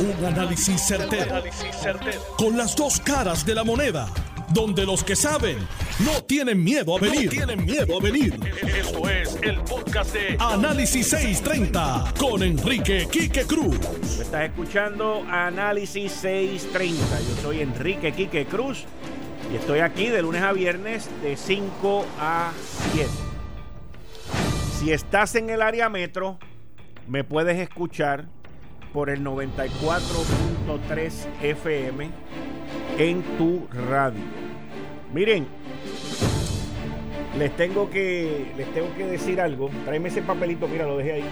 Un análisis certero, Con las dos caras de la moneda. Donde los que saben no tienen miedo a venir. tienen miedo a venir. Esto es el podcast de Análisis 630 con Enrique Quique Cruz. estás escuchando Análisis 630. Yo soy Enrique Quique Cruz y estoy aquí de lunes a viernes de 5 a 7. Si estás en el área metro, me puedes escuchar por el 94.3 FM en tu radio. Miren, les tengo que les tengo que decir algo. Tráeme ese papelito, mira, lo dejé ahí.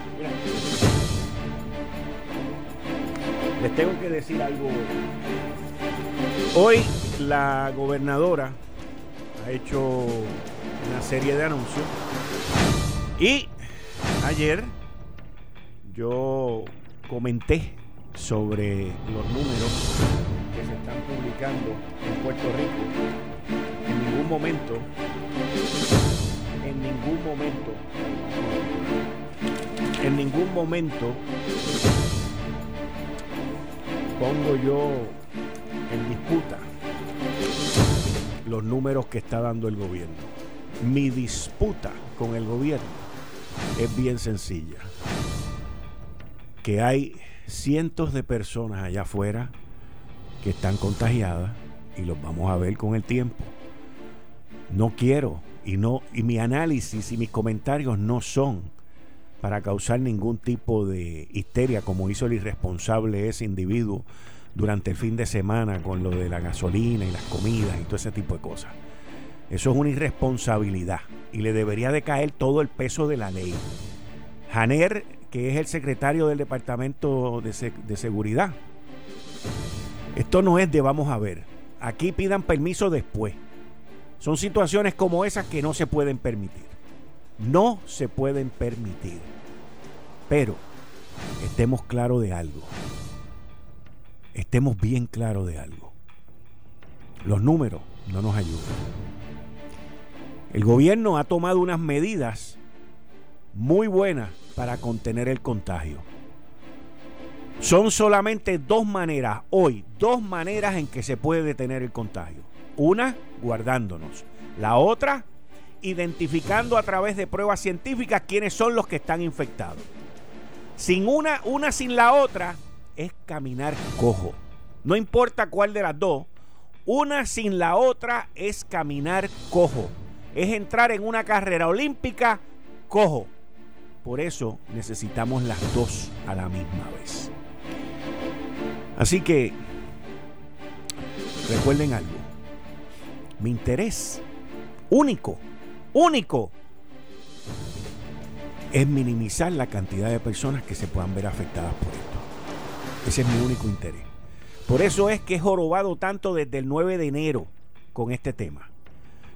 Les tengo que decir algo. Hoy la gobernadora ha hecho una serie de anuncios y ayer yo comenté sobre los números que se están publicando en Puerto Rico. En ningún momento, en ningún momento, en ningún momento pongo yo en disputa los números que está dando el gobierno. Mi disputa con el gobierno es bien sencilla que hay cientos de personas allá afuera que están contagiadas y los vamos a ver con el tiempo. No quiero y no y mi análisis y mis comentarios no son para causar ningún tipo de histeria como hizo el irresponsable ese individuo durante el fin de semana con lo de la gasolina y las comidas y todo ese tipo de cosas. Eso es una irresponsabilidad y le debería de caer todo el peso de la ley. Janer que es el secretario del Departamento de, Seguridad. Esto no es de vamos a ver. Aquí pidan permiso después. Son situaciones como esas que no se pueden permitir. No se pueden permitir. Pero estemos claros de algo. Estemos bien claros de algo. Los números no nos ayudan. El gobierno ha tomado unas medidas muy buenas para contener el contagio. Son solamente dos maneras hoy, dos maneras en que se puede detener el contagio. Una, guardándonos. La otra, identificando a través de pruebas científicas quiénes son los que están infectados. Sin una, una sin la otra, es caminar cojo. No importa cuál de las dos, una sin la otra es caminar cojo. Es entrar en una carrera olímpica cojo. Por eso necesitamos las dos a la misma vez. Así que recuerden algo. Mi interés único, único, es minimizar la cantidad de personas que se puedan ver afectadas por esto. Ese es mi único interés. Por eso es que he jorobado tanto desde el 9 de enero con este tema.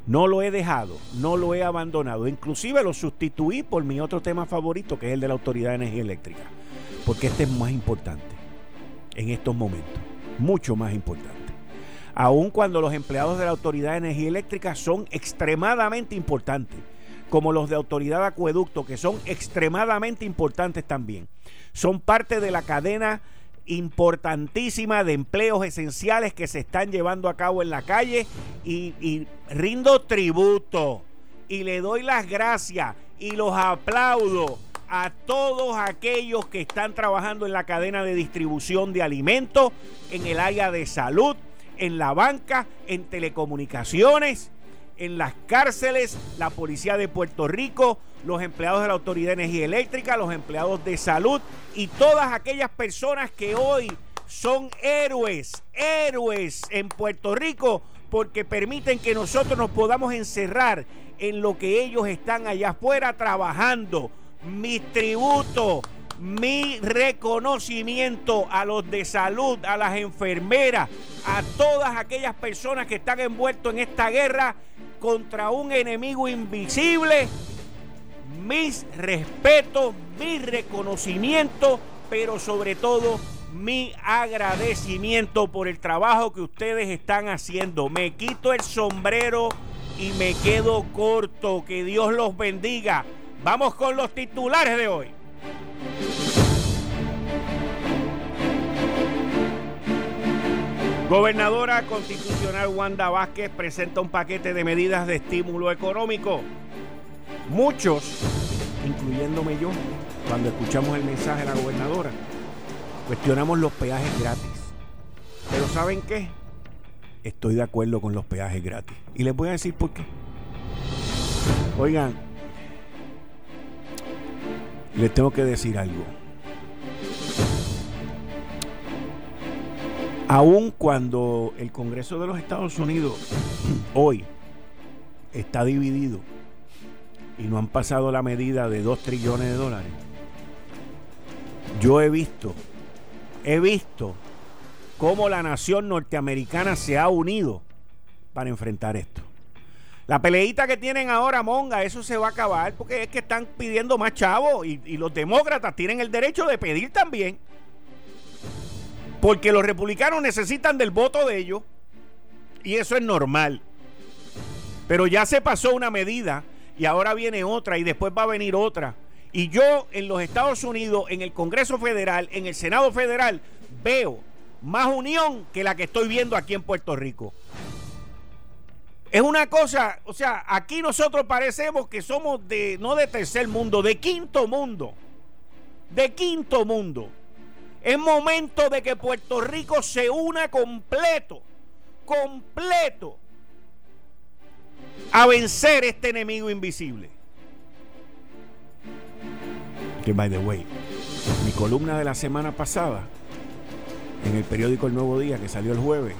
No lo he dejado, no lo he abandonado. Inclusive lo sustituí por mi otro tema favorito, que es el de la Autoridad de Energía Eléctrica. Porque este es más importante en estos momentos. Mucho más importante. Aun cuando los empleados de la Autoridad de Energía Eléctrica son extremadamente importantes. Como los de Autoridad de Acueducto, que son extremadamente importantes también. Son parte de la cadena importantísima de empleos esenciales que se están llevando a cabo en la calle y, rindo tributo. Y le doy las gracias y los aplaudo a todos aquellos que están trabajando en la cadena de distribución de alimentos, en el área de salud, en la banca, en telecomunicaciones, en las cárceles, la policía de Puerto Rico, los empleados de la Autoridad de Energía Eléctrica, los empleados de salud y todas aquellas personas que hoy son héroes, héroes en Puerto Rico porque permiten que nosotros nos podamos encerrar en lo que ellos están allá afuera trabajando. Mi tributo, mi reconocimiento a los de salud, a las enfermeras, a todas aquellas personas que están envueltos en esta guerra contra un enemigo invisible mis respetos, mi reconocimiento, pero sobre todo mi agradecimiento por el trabajo que ustedes están haciendo. Me quito el sombrero y me quedo corto. Que Dios los bendiga. Vamos con los titulares de hoy. Gobernadora constitucional Wanda Vázquez presenta un paquete de medidas de estímulo económico. Muchos, incluyéndome yo, cuando escuchamos el mensaje de la gobernadora, cuestionamos los peajes gratis. Pero ¿saben qué? Estoy de acuerdo con los peajes gratis. Y les voy a decir por qué. Oigan, les tengo que decir algo. Aun cuando el Congreso de los Estados Unidos hoy está dividido y no han pasado la medida de 2 trillones de dólares, yo he visto, he visto cómo la nación norteamericana se ha unido para enfrentar esto. La peleita que tienen ahora, Monga, eso se va a acabar porque es que están pidiendo más chavos y, y los demócratas tienen el derecho de pedir también. Porque los republicanos necesitan del voto de ellos. Y eso es normal. Pero ya se pasó una medida y ahora viene otra y después va a venir otra. Y yo en los Estados Unidos, en el Congreso Federal, en el Senado Federal, veo más unión que la que estoy viendo aquí en Puerto Rico. Es una cosa, o sea, aquí nosotros parecemos que somos de, no de tercer mundo, de quinto mundo. De quinto mundo. Es momento de que Puerto Rico se una completo, completo, a vencer este enemigo invisible. Que, by the way, mi columna de la semana pasada, en el periódico El Nuevo Día, que salió el jueves,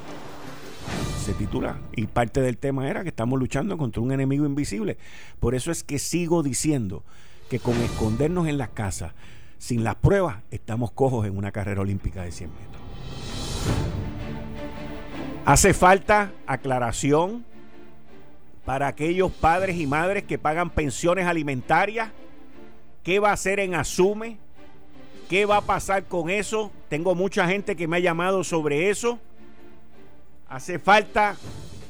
se titula, y parte del tema era que estamos luchando contra un enemigo invisible. Por eso es que sigo diciendo que con escondernos en las casas, sin las pruebas, estamos cojos en una carrera olímpica de 100 metros. Hace falta aclaración para aquellos padres y madres que pagan pensiones alimentarias. ¿Qué va a hacer en Asume? ¿Qué va a pasar con eso? Tengo mucha gente que me ha llamado sobre eso. Hace falta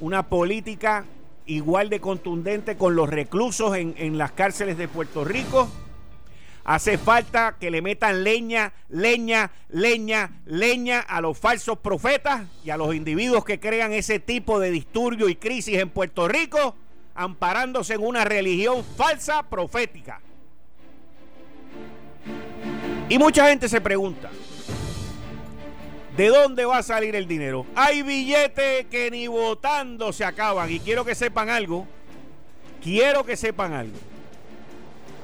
una política igual de contundente con los reclusos en, en las cárceles de Puerto Rico Hace falta que le metan leña, leña, leña, leña a los falsos profetas y a los individuos que crean ese tipo de disturbio y crisis en Puerto Rico, amparándose en una religión falsa profética. Y mucha gente se pregunta, ¿de dónde va a salir el dinero? Hay billetes que ni votando se acaban. Y quiero que sepan algo, quiero que sepan algo.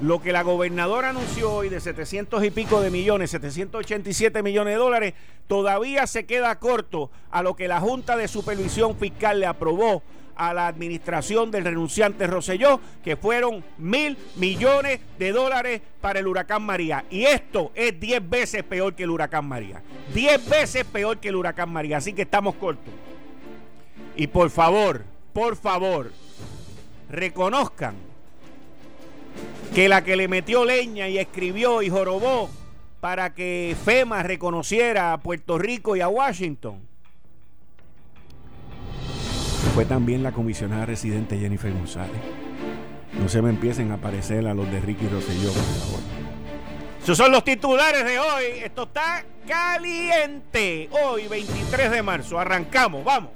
Lo que la gobernadora anunció hoy de 700 y pico de millones, 787 millones de dólares, todavía se queda corto a lo que la Junta de Supervisión Fiscal le aprobó a la administración del renunciante Roselló, que fueron mil millones de dólares para el huracán María. Y esto es 10 veces peor que el huracán María. 10 veces peor que el huracán María. Así que estamos cortos. Y por favor, por favor, reconozcan que la que le metió leña y escribió y jorobó para que FEMA reconociera a Puerto Rico y a Washington fue también la comisionada residente Jennifer González. No se me empiecen a aparecer a los de Ricky Rosselló, por favor. Esos son los titulares de hoy. Esto está caliente. Hoy, 23 de marzo. Arrancamos, vamos.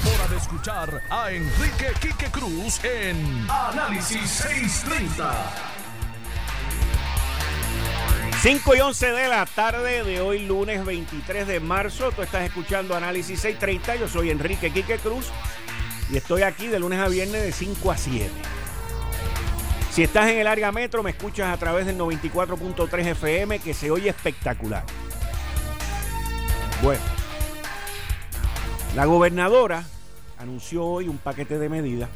hora de escuchar a Enrique Quique Cruz en Análisis 630. 5 y 11 de la tarde de hoy, lunes 23 de marzo. Tú estás escuchando Análisis 630. Yo soy Enrique Quique Cruz y estoy aquí de lunes a viernes de 5 a 7. Si estás en el área metro, me escuchas a través del 94.3 FM, que se oye espectacular. Bueno, la gobernadora anunció hoy un paquete de medidas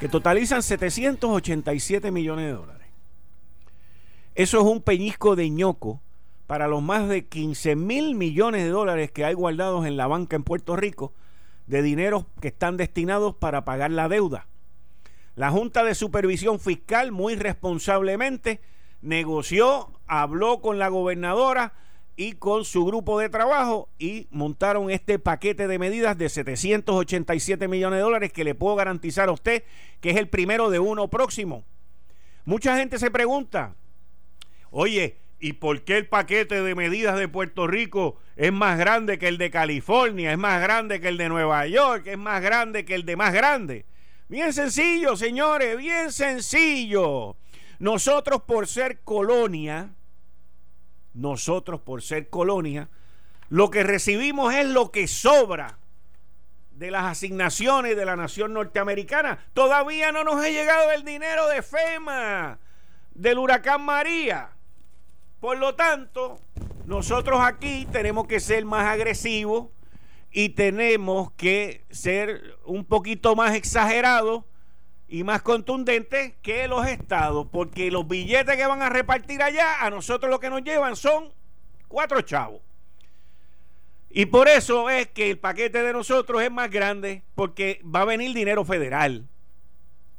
que totalizan 787 millones de dólares. Eso es un peñisco de ñoco para los más de 15 mil millones de dólares que hay guardados en la banca en Puerto Rico de dinero que están destinados para pagar la deuda. La Junta de Supervisión Fiscal muy responsablemente negoció, habló con la gobernadora y con su grupo de trabajo y montaron este paquete de medidas de 787 millones de dólares que le puedo garantizar a usted que es el primero de uno próximo. Mucha gente se pregunta, oye, ¿y por qué el paquete de medidas de Puerto Rico es más grande que el de California, es más grande que el de Nueva York, es más grande que el de más grande? Bien sencillo, señores, bien sencillo. Nosotros por ser colonia, nosotros por ser colonia, lo que recibimos es lo que sobra de las asignaciones de la nación norteamericana. Todavía no nos ha llegado el dinero de FEMA, del huracán María. Por lo tanto, nosotros aquí tenemos que ser más agresivos y tenemos que ser un poquito más exagerados y más contundentes que los estados, porque los billetes que van a repartir allá, a nosotros lo que nos llevan son cuatro chavos. Y por eso es que el paquete de nosotros es más grande, porque va a venir dinero federal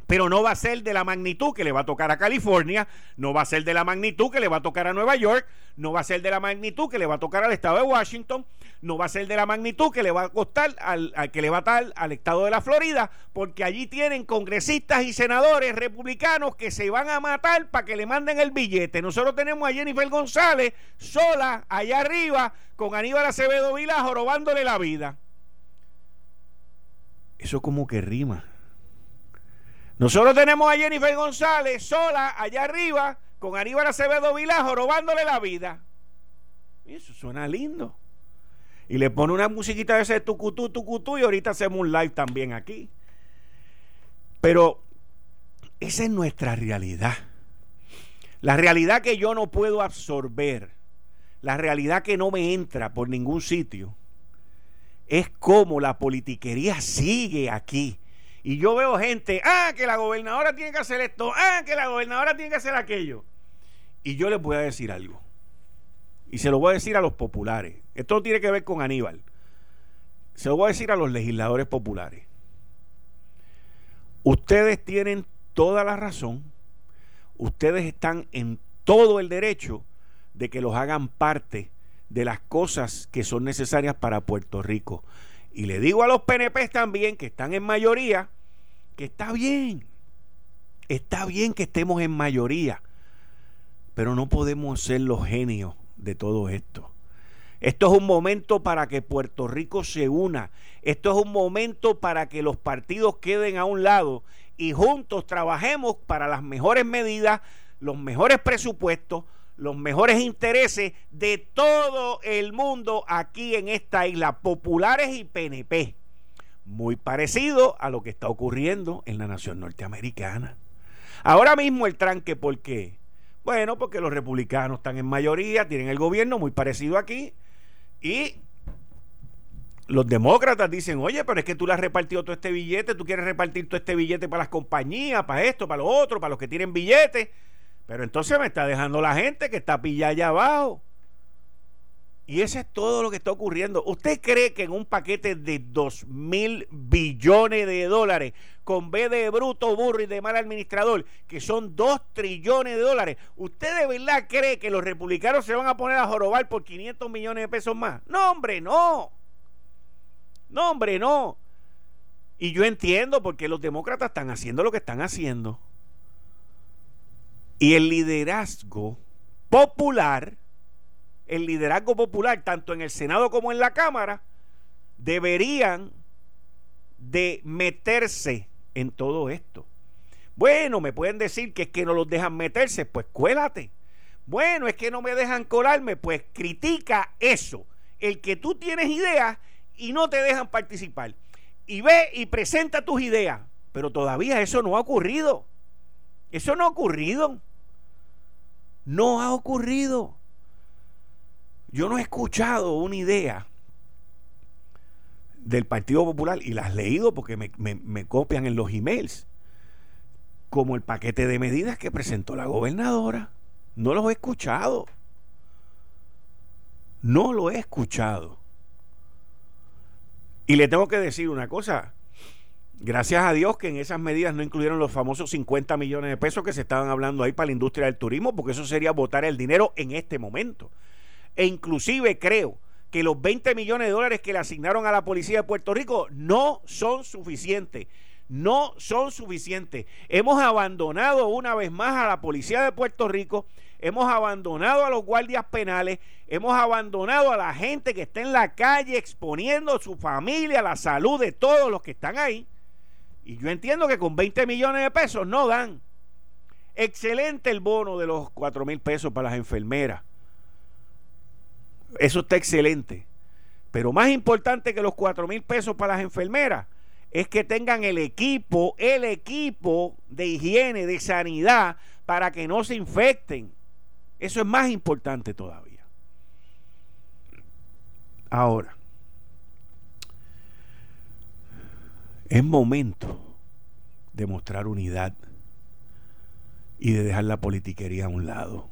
pero no va a ser de la magnitud que le va a tocar a California, no va a ser de la magnitud que le va a tocar a Nueva York, no va a ser de la magnitud que le va a tocar al estado de Washington, no va a ser de la magnitud que le va a costar al, que le va a dar al estado de la Florida, porque allí tienen congresistas y senadores republicanos que se van a matar para que le manden el billete. Nosotros tenemos a Jennifer González sola allá arriba con Aníbal Acevedo Vila robándole la vida. Eso como que rima. Nosotros tenemos a Jennifer González sola allá arriba con Aníbal Acevedo Vilajo robándole la vida. Y eso suena lindo. Y le pone una musiquita de ese tucutú, tucutú y ahorita hacemos un live también aquí. Pero esa es nuestra realidad. La realidad que yo no puedo absorber, la realidad que no me entra por ningún sitio, es cómo la politiquería sigue aquí y yo veo gente, ah, que la gobernadora tiene que hacer esto, ah, que la gobernadora tiene que hacer aquello. Y yo les voy a decir algo. Y se lo voy a decir a los populares. Esto no tiene que ver con Aníbal. Se lo voy a decir a los legisladores populares. Ustedes tienen toda la razón. Ustedes están en todo el derecho de que los hagan parte de las cosas que son necesarias para Puerto Rico. Y le digo a los PNP también, que están en mayoría, que está bien. Está bien que estemos en mayoría. Pero no podemos ser los genios de todo esto. Esto es un momento para que Puerto Rico se una. Esto es un momento para que los partidos queden a un lado y juntos trabajemos para las mejores medidas, los mejores presupuestos, los mejores intereses de todo el mundo aquí en esta isla, populares y PNP. Muy parecido a lo que está ocurriendo en la nación norteamericana. Ahora mismo el tranque, ¿por qué? Bueno, porque los republicanos están en mayoría, tienen el gobierno muy parecido aquí, y los demócratas dicen, oye, pero es que tú le has repartido todo este billete, tú quieres repartir todo este billete para las compañías, para esto, para lo otro, para los que tienen billetes. Pero entonces me está dejando la gente que está pillada allá abajo. Y eso es todo lo que está ocurriendo. ¿Usted cree que en un paquete de 2 mil billones de dólares, con B de bruto, burro y de mal administrador, que son 2 trillones de dólares, ¿usted de verdad cree que los republicanos se van a poner a jorobar por 500 millones de pesos más? No, hombre, no. No, hombre, no. Y yo entiendo por qué los demócratas están haciendo lo que están haciendo. Y el liderazgo popular, el liderazgo popular, tanto en el Senado como en la Cámara, deberían de meterse en todo esto. Bueno, me pueden decir que es que no los dejan meterse, pues cuélate. Bueno, es que no me dejan colarme, pues critica eso. El que tú tienes ideas y no te dejan participar. Y ve y presenta tus ideas. Pero todavía eso no ha ocurrido. Eso no ha ocurrido. No ha ocurrido. Yo no he escuchado una idea del Partido Popular y las he leído porque me, copian en los emails, como el paquete de medidas que presentó la gobernadora. No los he escuchado. No lo he escuchado. Y le tengo que decir una cosa. Gracias a Dios que en esas medidas no incluyeron los famosos 50 millones de pesos que se estaban hablando ahí para la industria del turismo, porque eso sería botar el dinero en este momento. E inclusive creo que los 20 millones de dólares que le asignaron a la policía de Puerto Rico no son suficientes. No son suficientes. Hemos abandonado una vez más a la policía de Puerto Rico, hemos abandonado a los guardias penales, hemos abandonado a la gente que está en la calle exponiendo su familia, la salud de todos los que están ahí. Y yo entiendo que con 20 millones de pesos no dan. Excelente el bono de los 4 mil pesos para las enfermeras. Eso está excelente. Pero más importante que los 4 mil pesos para las enfermeras es que tengan el equipo, el equipo de higiene, de sanidad, para que no se infecten. Eso es más importante todavía. Ahora, es momento de mostrar unidad y de dejar la politiquería a un lado.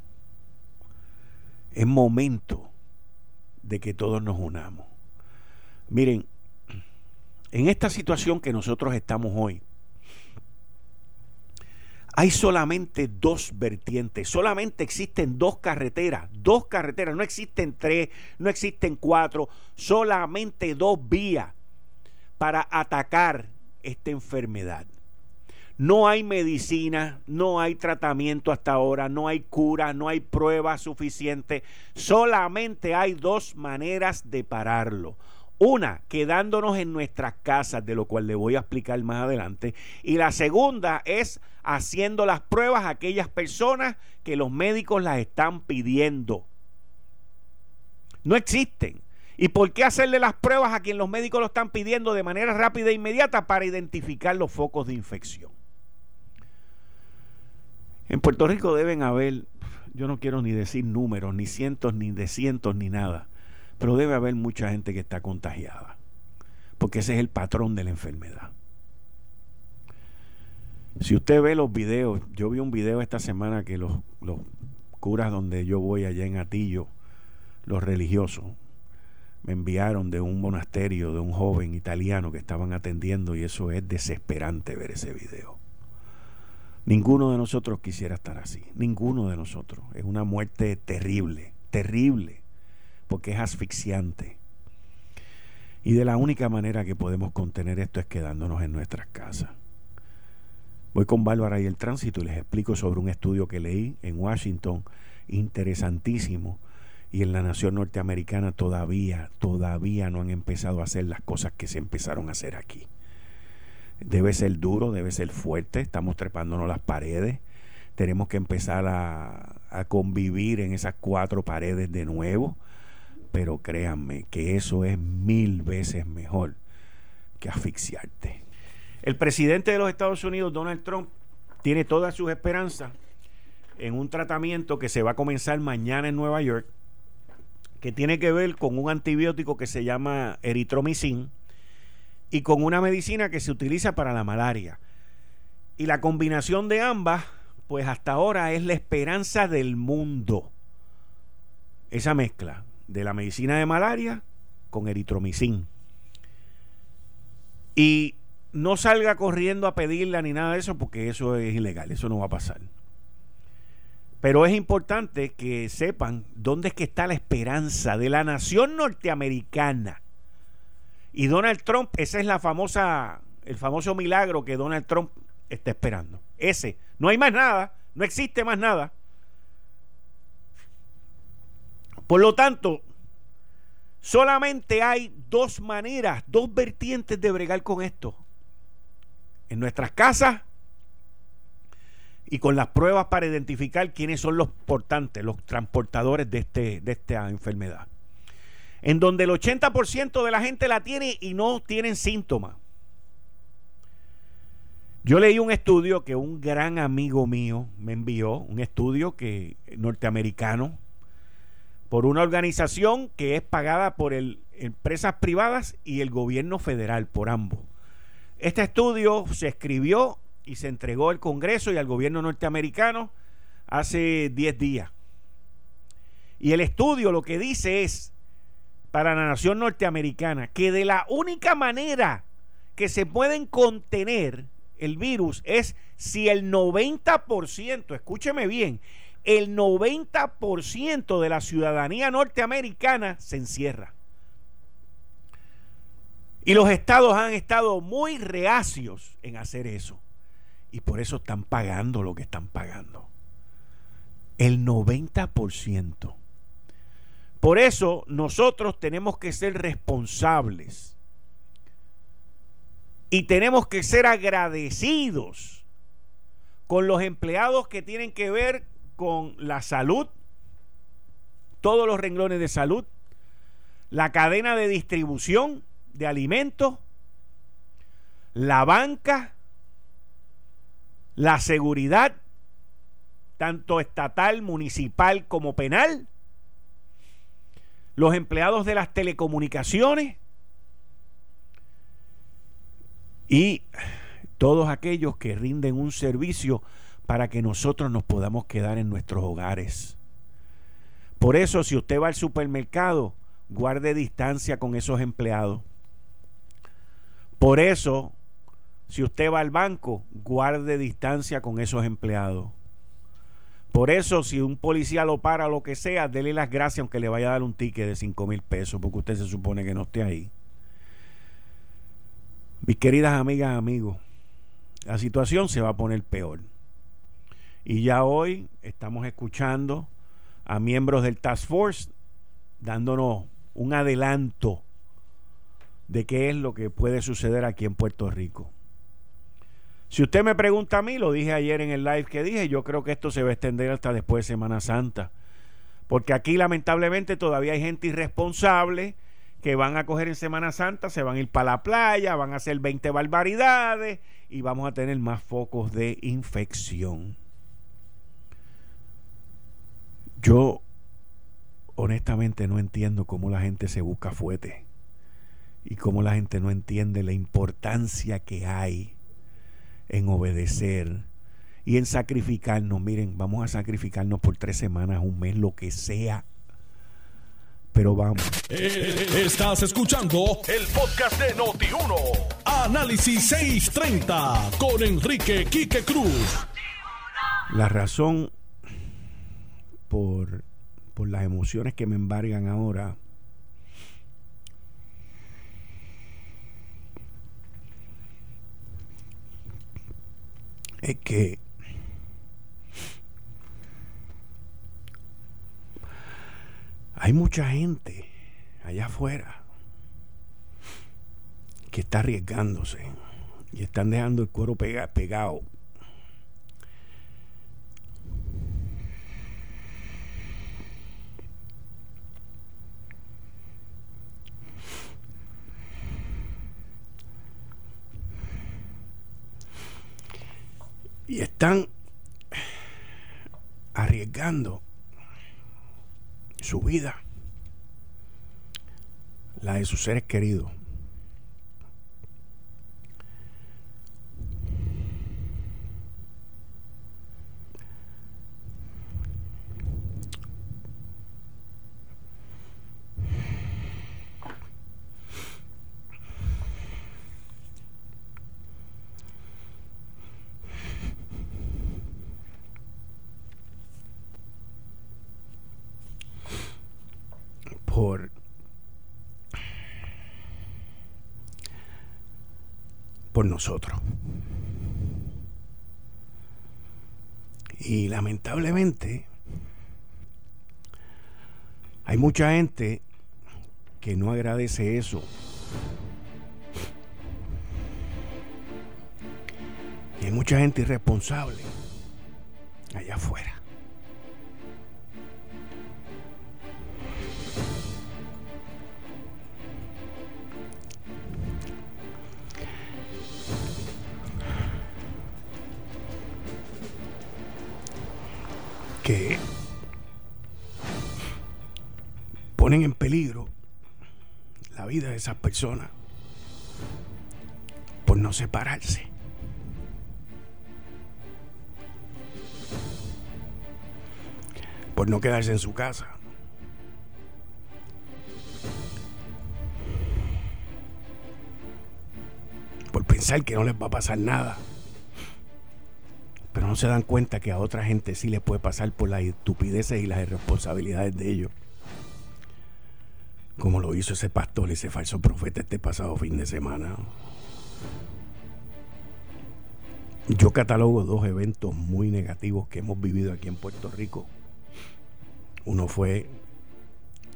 Es momento de que todos nos unamos. Miren, en esta situación que nosotros estamos hoy, hay solamente dos vertientes, solamente existen dos carreteras, dos carreteras, no existen tres, no existen cuatro, solamente dos vías para atacar esta enfermedad. No hay medicina, no hay tratamiento hasta ahora, no hay cura, no hay prueba suficiente. Solamente hay dos maneras de pararlo. Una, quedándonos en nuestras casas, de lo cual le voy a explicar más adelante. Y la segunda es haciendo las pruebas a aquellas personas que los médicos las están pidiendo. No existen. ¿Y por qué hacerle las pruebas a quien los médicos lo están pidiendo de manera rápida e inmediata para identificar los focos de infección? En Puerto Rico deben haber, yo no quiero ni decir números, ni cientos, ni de cientos, ni nada, pero debe haber mucha gente que está contagiada, porque ese es el patrón de la enfermedad. Si usted ve los videos, yo vi un video esta semana que los, los curas donde yo voy allá en Atillo, los religiosos, me enviaron de un monasterio de un joven italiano que estaban atendiendo y eso es desesperante ver ese video. Ninguno de nosotros quisiera estar así, ninguno de nosotros. Es una muerte terrible, terrible, porque es asfixiante. Y de la única manera que podemos contener esto es quedándonos en nuestras casas. Voy con Bárbara y el tránsito y les explico sobre un estudio que leí en Washington, interesantísimo, y en la nación norteamericana todavía, todavía no han empezado a hacer las cosas que se empezaron a hacer aquí. Debe ser duro, debe ser fuerte, estamos trepándonos las paredes, tenemos que empezar a, convivir en esas cuatro paredes de nuevo, pero créanme que eso es mil veces mejor que asfixiarte. El presidente de los Estados Unidos, Donald Trump, tiene todas sus esperanzas en un tratamiento que se va a comenzar mañana en Nueva York, que tiene que ver con un antibiótico que se llama eritromicin, y con una medicina que se utiliza para la malaria. Y la combinación de ambas, pues hasta ahora es la esperanza del mundo. Esa mezcla de la medicina de malaria con eritromicin. Y no salga corriendo a pedirla ni nada de eso porque eso es ilegal, eso no va a pasar. Pero es importante que sepan dónde es que está la esperanza de la nación norteamericana y Donald Trump, ese es la famosa, el famoso milagro que Donald Trump está esperando. Ese. No hay más nada, no existe más nada. Por lo tanto, solamente hay dos maneras, dos vertientes de bregar con esto. En nuestras casas y con las pruebas para identificar quiénes son los portantes, los transportadores de, este, de esta enfermedad en donde el 80% de la gente la tiene y no tienen síntomas. Yo leí un estudio que un gran amigo mío me envió, un estudio que norteamericano por una organización que es pagada por empresas privadas y el gobierno federal, por ambos. Este estudio se escribió y se entregó al Congreso y al gobierno norteamericano hace 10 días. Y el estudio lo que dice es para la nación norteamericana que de la única manera que se pueden contener el virus es si el 90%, escúcheme bien, el 90% de la ciudadanía norteamericana se encierra. Y los estados han estado muy reacios en hacer eso. Y por eso están pagando lo que están pagando. El 90%. Por eso nosotros tenemos que ser responsables. Y tenemos que ser agradecidos con los empleados que tienen que ver con la salud, todos los renglones de salud, la cadena de distribución de alimentos, la banca, la seguridad, tanto estatal, municipal como penal, los empleados de las telecomunicaciones y todos aquellos que rinden un servicio para que nosotros nos podamos quedar en nuestros hogares. Por eso, si usted va al supermercado, guarde distancia con esos empleados. Por eso, si usted va al banco, guarde distancia con esos empleados. Por eso, si un policía lo para lo que sea, dele las gracias aunque le vaya a dar un ticket de 5 mil pesos, porque usted se supone que no esté ahí. Mis queridas amigas, amigos, la situación se va a poner peor. Y ya hoy estamos escuchando a miembros del Task Force dándonos un adelanto de qué es lo que puede suceder aquí en Puerto Rico. Si usted me pregunta a mí, lo dije ayer en el live que dije, yo creo que esto se va a extender hasta después de Semana Santa. Porque aquí lamentablemente todavía hay gente irresponsable que van a coger en Semana Santa, se van a ir para la playa, van a hacer 20 barbaridades y vamos a tener más focos de infección. Yo honestamente no entiendo cómo la gente se busca fuete y cómo la gente no entiende la importancia que hay en obedecer y en sacrificarnos. Miren, vamos a sacrificarnos por tres semanas, un mes, lo que sea. Pero vamos. Eh, estás escuchando el podcast de Noti1. Análisis 630 con Enrique Quique Cruz. La razón por, por las emociones que me embargan ahora. Es que hay mucha gente allá afuera que está arriesgándose y están dejando el cuero pegado y están arriesgando su vida, la de sus seres queridos. por nosotros. Y lamentablemente hay mucha gente que no agradece eso. Y hay mucha gente irresponsable allá afuera. por no separarse. Por no quedarse en su casa. Por pensar que no les va a pasar nada. Pero no se dan cuenta que a otra gente sí les puede pasar por las estupideces y las irresponsabilidades de ellos. Como lo hizo ese pastor, ese falso profeta este pasado fin de semana. Yo catalogo dos eventos muy negativos que hemos vivido aquí en Puerto Rico. Uno fue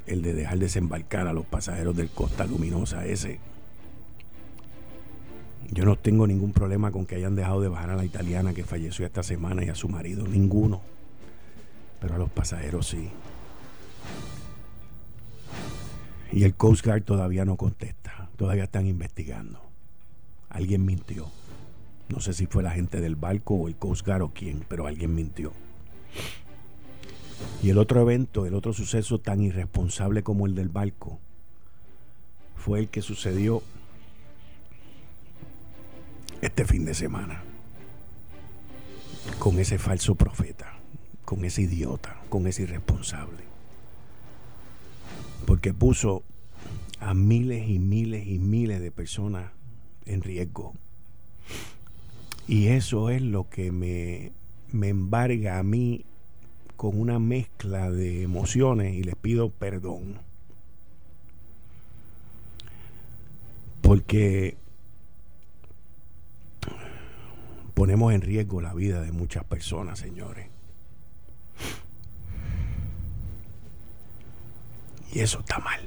el de dejar desembarcar a los pasajeros del Costa Luminosa ese yo no tengo ningún problema con que hayan dejado de bajar a la italiana que falleció esta semana y a su marido, ninguno. Pero a los pasajeros sí. Y el Coast Guard todavía no contesta, todavía están investigando. Alguien mintió. No sé si fue la gente del barco o el Coast Guard o quién, pero alguien mintió. Y el otro evento, el otro suceso tan irresponsable como el del barco, fue el que sucedió este fin de semana con ese falso profeta, con ese idiota, con ese irresponsable. Porque puso a miles y miles y miles de personas en riesgo. Y eso es lo que me, me embarga a mí con una mezcla de emociones y les pido perdón. Porque ponemos en riesgo la vida de muchas personas, señores. Y eso está mal.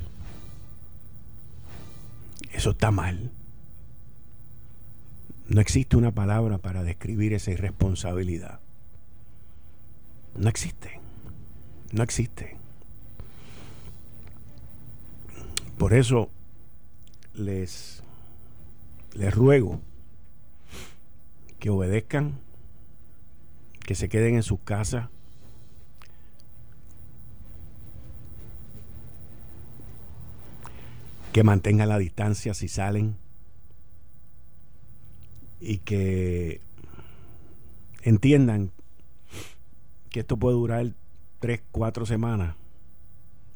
Eso está mal. No existe una palabra para describir esa irresponsabilidad. No existe. No existe. Por eso les, les ruego que obedezcan, que se queden en sus casas. Que mantengan la distancia si salen y que entiendan que esto puede durar tres, cuatro semanas,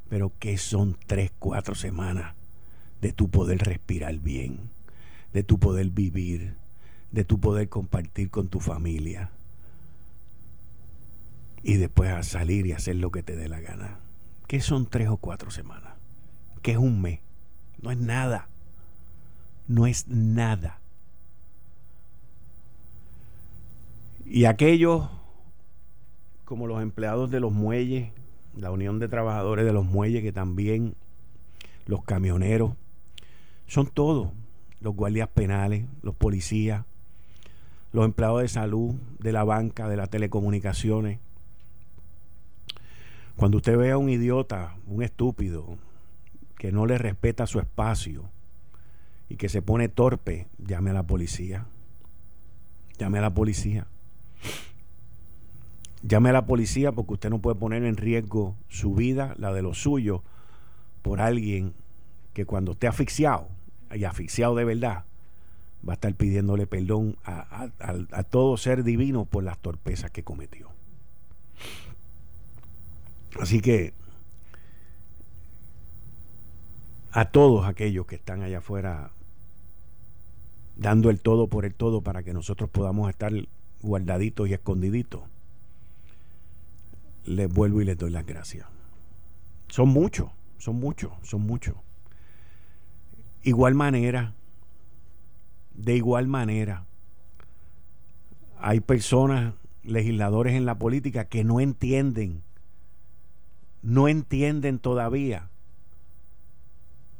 pero que son tres, cuatro semanas de tu poder respirar bien, de tu poder vivir, de tu poder compartir con tu familia y después salir y hacer lo que te dé la gana. ¿Qué son tres o cuatro semanas? ¿Qué es un mes? No es nada. No es nada. Y aquellos como los empleados de los muelles, la Unión de Trabajadores de los Muelles, que también los camioneros, son todos, los guardias penales, los policías, los empleados de salud, de la banca, de las telecomunicaciones. Cuando usted ve a un idiota, un estúpido, que no le respeta su espacio y que se pone torpe, llame a la policía. Llame a la policía. Llame a la policía porque usted no puede poner en riesgo su vida, la de los suyos, por alguien que cuando esté asfixiado, y asfixiado de verdad, va a estar pidiéndole perdón a, todo ser divino por las torpezas que cometió. Así que a todos aquellos que están allá afuera dando el todo por el todo para que nosotros podamos estar guardaditos y escondiditos, les vuelvo y les doy las gracias. Son muchos, son muchos, son muchos. Igual manera, de igual manera, hay personas, legisladores en la política que no entienden, no entienden todavía,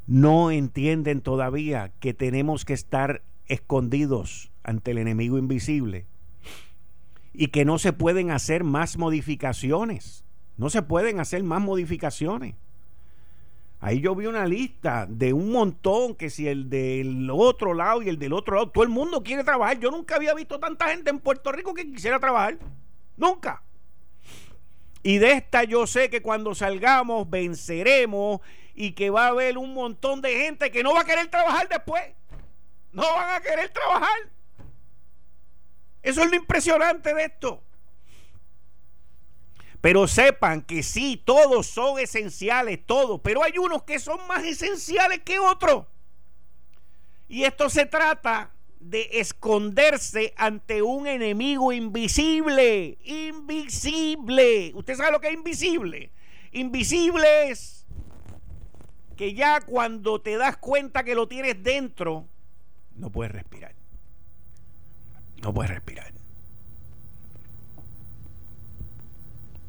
no entienden todavía que tenemos que estar escondidos ante el enemigo invisible y que no se pueden hacer más modificaciones, no se pueden hacer más modificaciones. Ahí yo vi una lista de un montón, que si el del otro lado y el del otro lado, todo el mundo quiere trabajar. Yo nunca había visto tanta gente en Puerto Rico que quisiera trabajar. Nunca. Y de esta yo sé que cuando salgamos venceremos y que va a haber un montón de gente que no va a querer trabajar después. No van a querer trabajar. Eso es lo impresionante de esto. Pero sepan que sí, todos son esenciales, todos, pero hay unos que son más esenciales que otros. Y esto se trata de esconderse ante un enemigo invisible. Invisible. ¿Usted sabe lo que es invisible? Invisible es que ya cuando te das cuenta que lo tienes dentro, no puedes respirar. No puedes respirar.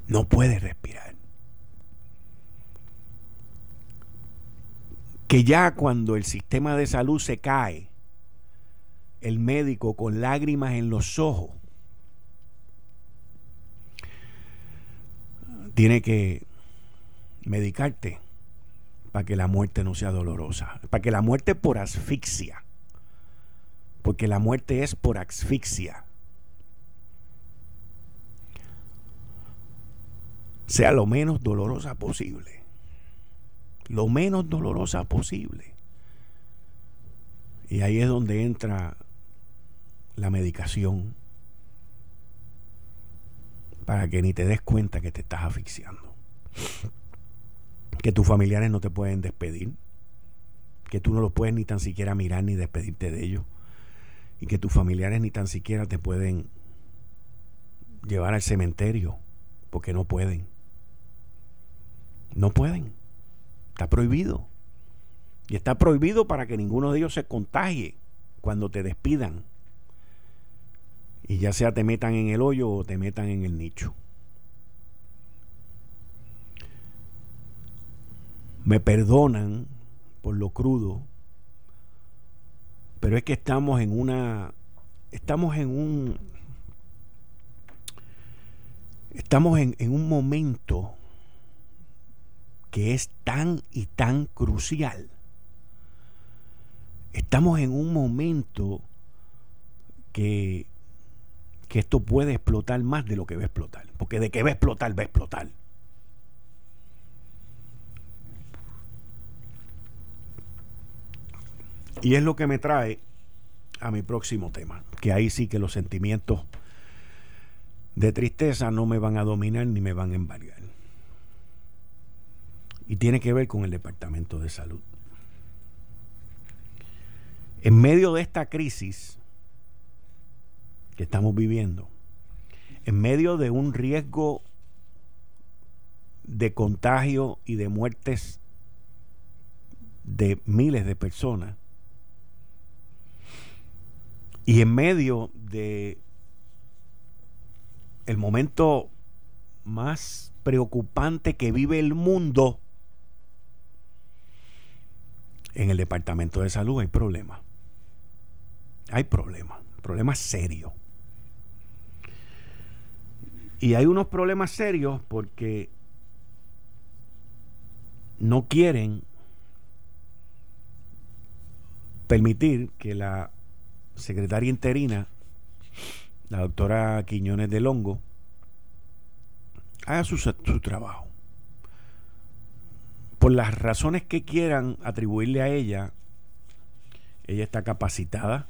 No puedes respirar. Que ya cuando el sistema de salud se cae, el médico con lágrimas en los ojos tiene que medicarte para que la muerte no sea dolorosa, para que la muerte por asfixia, porque la muerte es por asfixia, sea lo menos dolorosa posible, lo menos dolorosa posible. Y ahí es donde entra la medicación para que ni te des cuenta que te estás asfixiando. Que tus familiares no te pueden despedir. Que tú no los puedes ni tan siquiera mirar ni despedirte de ellos. Y que tus familiares ni tan siquiera te pueden llevar al cementerio. Porque no pueden. No pueden. Está prohibido. Y está prohibido para que ninguno de ellos se contagie cuando te despidan y ya sea te metan en el hoyo o te metan en el nicho. Me perdonan por lo crudo, pero es que estamos en una estamos en un estamos en, en un momento que es tan y tan crucial. Estamos en un momento que que esto puede explotar más de lo que va a explotar. Porque de que va a explotar, va a explotar. Y es lo que me trae a mi próximo tema, que ahí sí que los sentimientos de tristeza no me van a dominar ni me van a embargar. Y tiene que ver con el Departamento de Salud. En medio de esta crisis, que estamos viviendo, en medio de un riesgo de contagio y de muertes de miles de personas, y en medio de el momento más preocupante que vive el mundo, en el Departamento de Salud hay problemas. Hay problemas, problemas serios. Y hay unos problemas serios porque no quieren permitir que la secretaria interina, la doctora Quiñones de Longo, haga su, su, trabajo. Por las razones que quieran atribuirle a ella, ella está capacitada,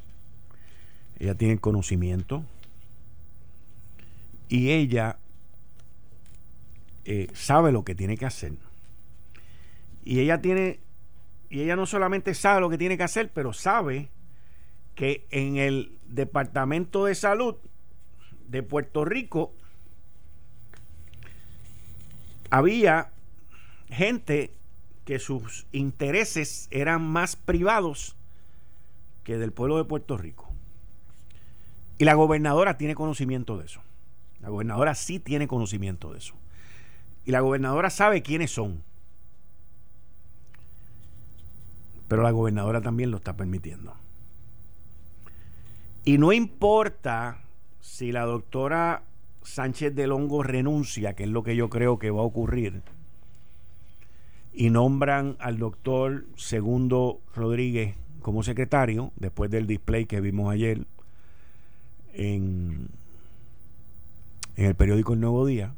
ella tiene conocimiento, y ella eh, sabe lo que tiene que hacer. Y ella tiene, y ella no solamente sabe lo que tiene que hacer, pero sabe que en el Departamento de Salud de Puerto Rico había gente que sus intereses eran más privados que del pueblo de Puerto Rico. Y la gobernadora tiene conocimiento de eso. La gobernadora sí tiene conocimiento de eso. Y la gobernadora sabe quiénes son. Pero la gobernadora también lo está permitiendo. Y no importa si la doctora Sánchez del Hongo renuncia, que es lo que yo creo que va a ocurrir, y nombran al doctor Segundo Rodríguez como secretario, después del display que vimos ayer en en el periódico El Nuevo Día,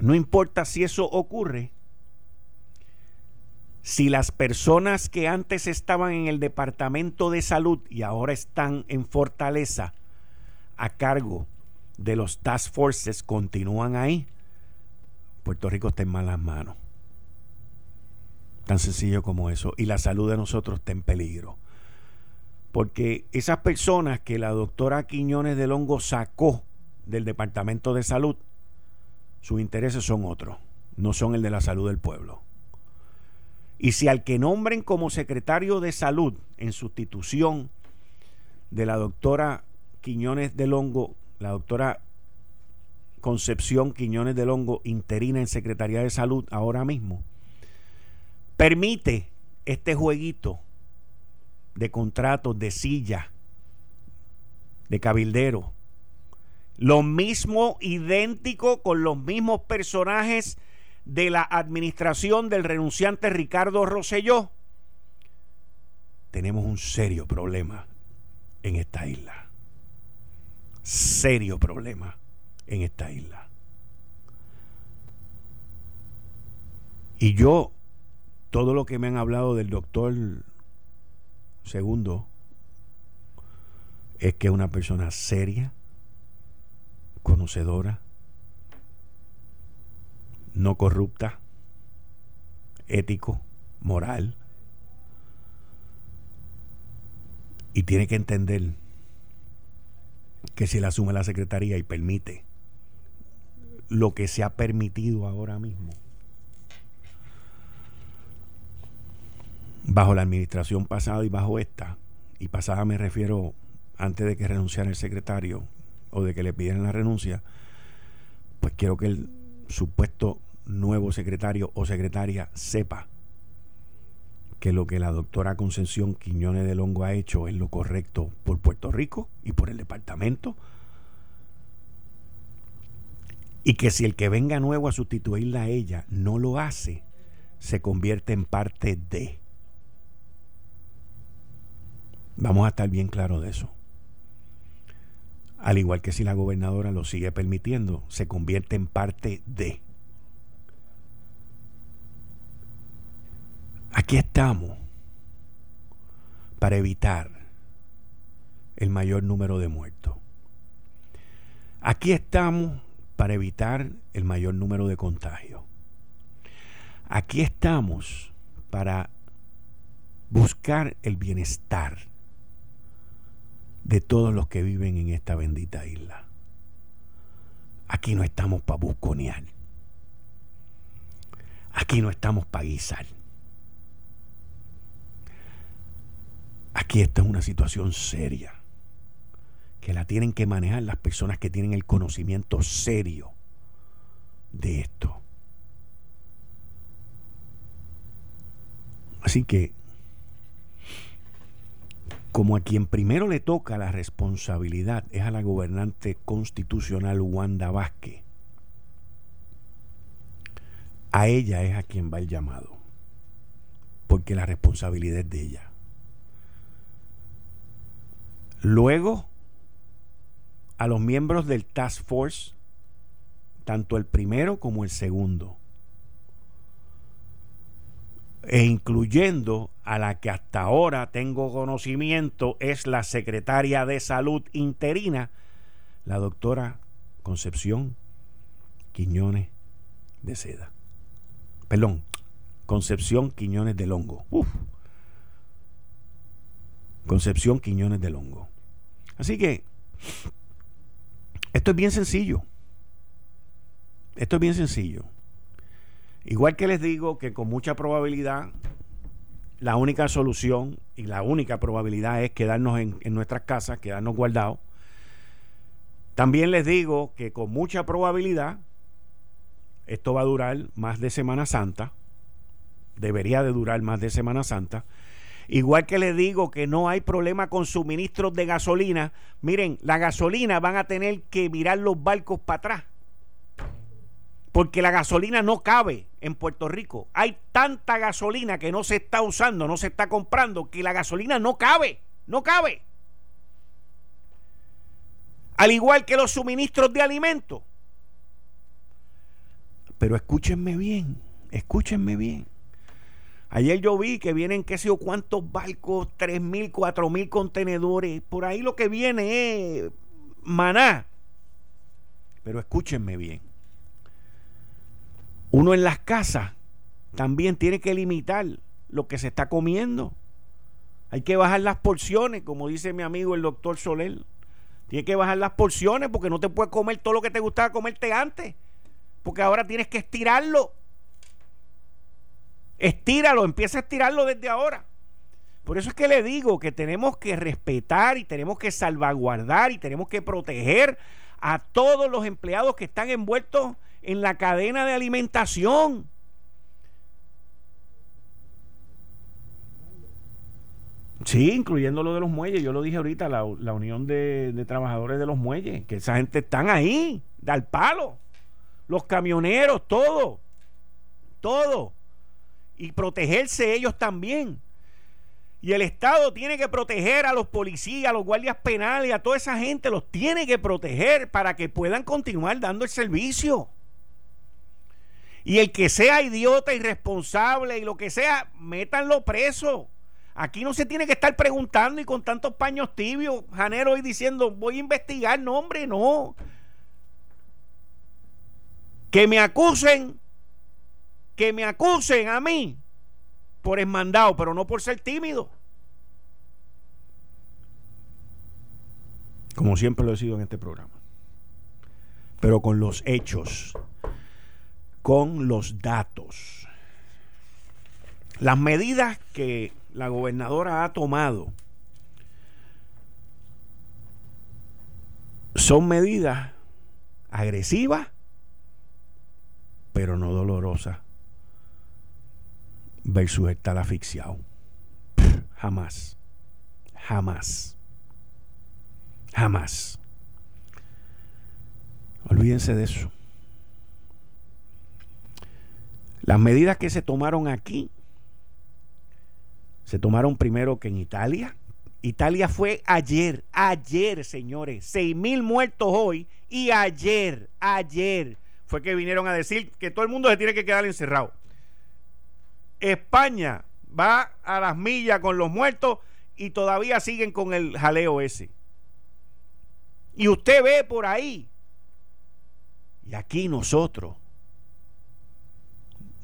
no importa si eso ocurre, si las personas que antes estaban en el Departamento de Salud y ahora están en Fortaleza a cargo de los task forces continúan ahí, Puerto Rico está en malas manos. Tan sencillo como eso. Y la salud de nosotros está en peligro. Porque esas personas que la doctora Quiñones del Hongo sacó del Departamento de Salud, sus intereses son otros, no son el de la salud del pueblo. Y si al que nombren como secretario de salud en sustitución de la doctora Quiñones del Hongo, la doctora Concepción Quiñones del Hongo, interina en Secretaría de Salud ahora mismo, permite este jueguito de contratos, de silla, de cabildero. Lo mismo idéntico con los mismos personajes de la administración del renunciante Ricardo Rosselló. Tenemos un serio problema en esta isla. Serio problema en esta isla. Y yo, todo lo que me han hablado del doctor Segundo, es que es una persona seria, conocedora, no corrupta, ético, moral. Y tiene que entender que si él asume la secretaría y permite lo que se ha permitido ahora mismo, bajo la administración pasada y bajo esta, y pasada me refiero antes de que renunciara el secretario o de que le pidieran la renuncia, pues quiero que el supuesto nuevo secretario o secretaria sepa que lo que la doctora Concepción Quiñones de Longo ha hecho es lo correcto por Puerto Rico y por el departamento. Y que si el que venga nuevo a sustituirla a ella no lo hace, se convierte en parte de. Vamos a estar bien claros de eso. Al igual que si la gobernadora lo sigue permitiendo, se convierte en parte de. Aquí estamos para evitar el mayor número de muertos. Aquí estamos para evitar el mayor número de contagios. Aquí estamos para buscar el bienestar de todos los que viven en esta bendita isla. Aquí no estamos para busconear. Aquí no estamos para guisar. Aquí está una situación seria que la tienen que manejar las personas que tienen el conocimiento serio de esto. Así que como a quien primero le toca la responsabilidad es a la gobernante constitucional Wanda Vázquez, a ella es a quien va el llamado, porque la responsabilidad es de ella. Luego, a los miembros del Task Force, tanto el primero como el segundo e incluyendo a la que hasta ahora tengo conocimiento es la secretaria de salud interina, la doctora Concepción Quiñones de Seda. Perdón, Concepción Quiñones de Longo. Concepción Quiñones de Longo. Así que esto es bien sencillo. Esto es bien sencillo. Igual que les digo que con mucha probabilidad la única solución y la única probabilidad es quedarnos en, nuestras casas, quedarnos guardados. También les digo que con mucha probabilidad esto va a durar más de Semana Santa, debería de durar más de Semana Santa. Igual que les digo que no hay problema con suministros de gasolina, miren, la gasolina van a tener que mirar los barcos para atrás porque la gasolina no cabe en Puerto Rico. Hay tanta gasolina que no se está usando, no se está comprando, que la gasolina no cabe, no cabe. Al igual que los suministros de alimentos. Pero escúchenme bien, escúchenme bien. Ayer yo vi que vienen qué sé yo cuántos barcos, tres mil, cuatro mil contenedores. Por ahí lo que viene es maná. Pero escúchenme bien uno en las casas también tiene que limitar lo que se está comiendo. Hay que bajar las porciones, como dice mi amigo el doctor Soler. Tienes que bajar las porciones porque no te puedes comer todo lo que te gustaba comerte antes. Porque ahora tienes que estirarlo. Estíralo, empieza a estirarlo desde ahora. Por eso es que le digo que tenemos que respetar y tenemos que salvaguardar y tenemos que proteger a todos los empleados que están envueltos en la cadena de alimentación. Sí, incluyendo lo de los muelles. Yo lo dije ahorita, la, unión de, trabajadores de los muelles, que esa gente están ahí, al palo. Los camioneros, todo. Todo. Y protegerse ellos también. Y el Estado tiene que proteger a los policías, a los guardias penales, a toda esa gente, los tiene que proteger para que puedan continuar dando el servicio. Y el que sea idiota, irresponsable y lo que sea, métanlo preso. Aquí no se tiene que estar preguntando y con tantos paños tibios, Janero, y diciendo, voy a investigar. No, hombre, no. Que me acusen, que me acusen a mí por esmandado, pero no por ser tímido. Como siempre lo he sido en este programa. Pero con los hechos, con los datos. Las medidas que la gobernadora ha tomado son medidas agresivas, pero no dolorosas, versus estar asfixiado. Jamás, jamás, jamás. Olvídense de eso. Las medidas que se tomaron aquí se tomaron primero que en Italia. Italia fue ayer, ayer, señores, seis mil muertos hoy y ayer, ayer fue que vinieron a decir que todo el mundo se tiene que quedar encerrado. España va a las millas con los muertos y todavía siguen con el jaleo ese. Y usted ve por ahí. Y aquí nosotros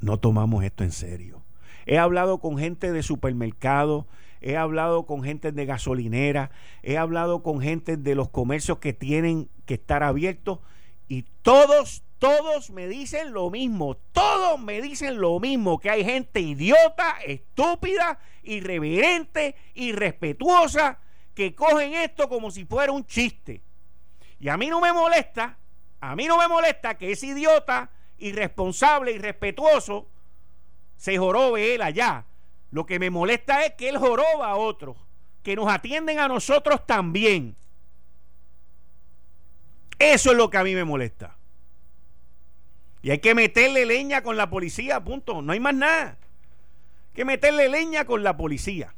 no tomamos esto en serio. He hablado con gente de supermercado, he hablado con gente de gasolinera, he hablado con gente de los comercios que tienen que estar abiertos y todos, todos me dicen lo mismo, todos me dicen lo mismo, que hay gente idiota, estúpida, irreverente, irrespetuosa, que cogen esto como si fuera un chiste. Y a mí no me molesta, a mí no me molesta que ese idiota, irresponsable, irrespetuoso, se jorobe él allá. Lo que me molesta es que él joroba a otros, que nos atienden a nosotros también. Eso es lo que a mí me molesta. Y hay que meterle leña con la policía, punto. No hay más nada. Hay que meterle leña con la policía.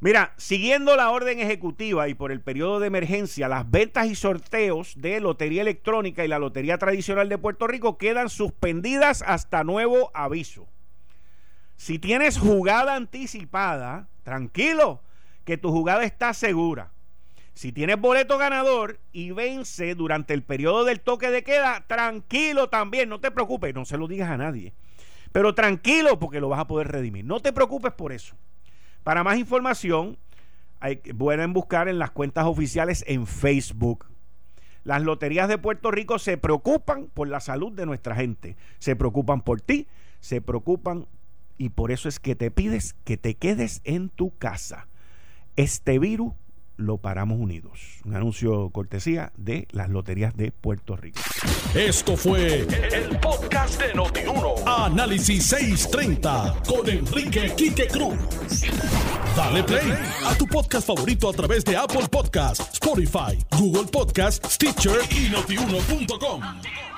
Mira, siguiendo la orden ejecutiva y por el periodo de emergencia, las ventas y sorteos de Lotería Electrónica y la Lotería Tradicional de Puerto Rico quedan suspendidas hasta nuevo aviso. Si tienes jugada anticipada, tranquilo, que tu jugada está segura. Si tienes boleto ganador y vence durante el periodo del toque de queda, tranquilo también, no te preocupes, no se lo digas a nadie. Pero tranquilo porque lo vas a poder redimir. No te preocupes por eso. Para más información, hay, pueden buscar en las cuentas oficiales en Facebook. Las loterías de Puerto Rico se preocupan por la salud de nuestra gente, se preocupan por ti, se preocupan y por eso es que te pides que te quedes en tu casa. Este virus lo paramos unidos. Un anuncio cortesía de las loterías de Puerto Rico. Esto fue el, podcast de Notiuno. Análisis 630 con Enrique Quique Cruz. Dale play a tu podcast favorito a través de Apple Podcasts, Spotify, Google Podcasts, Stitcher y notiuno.com.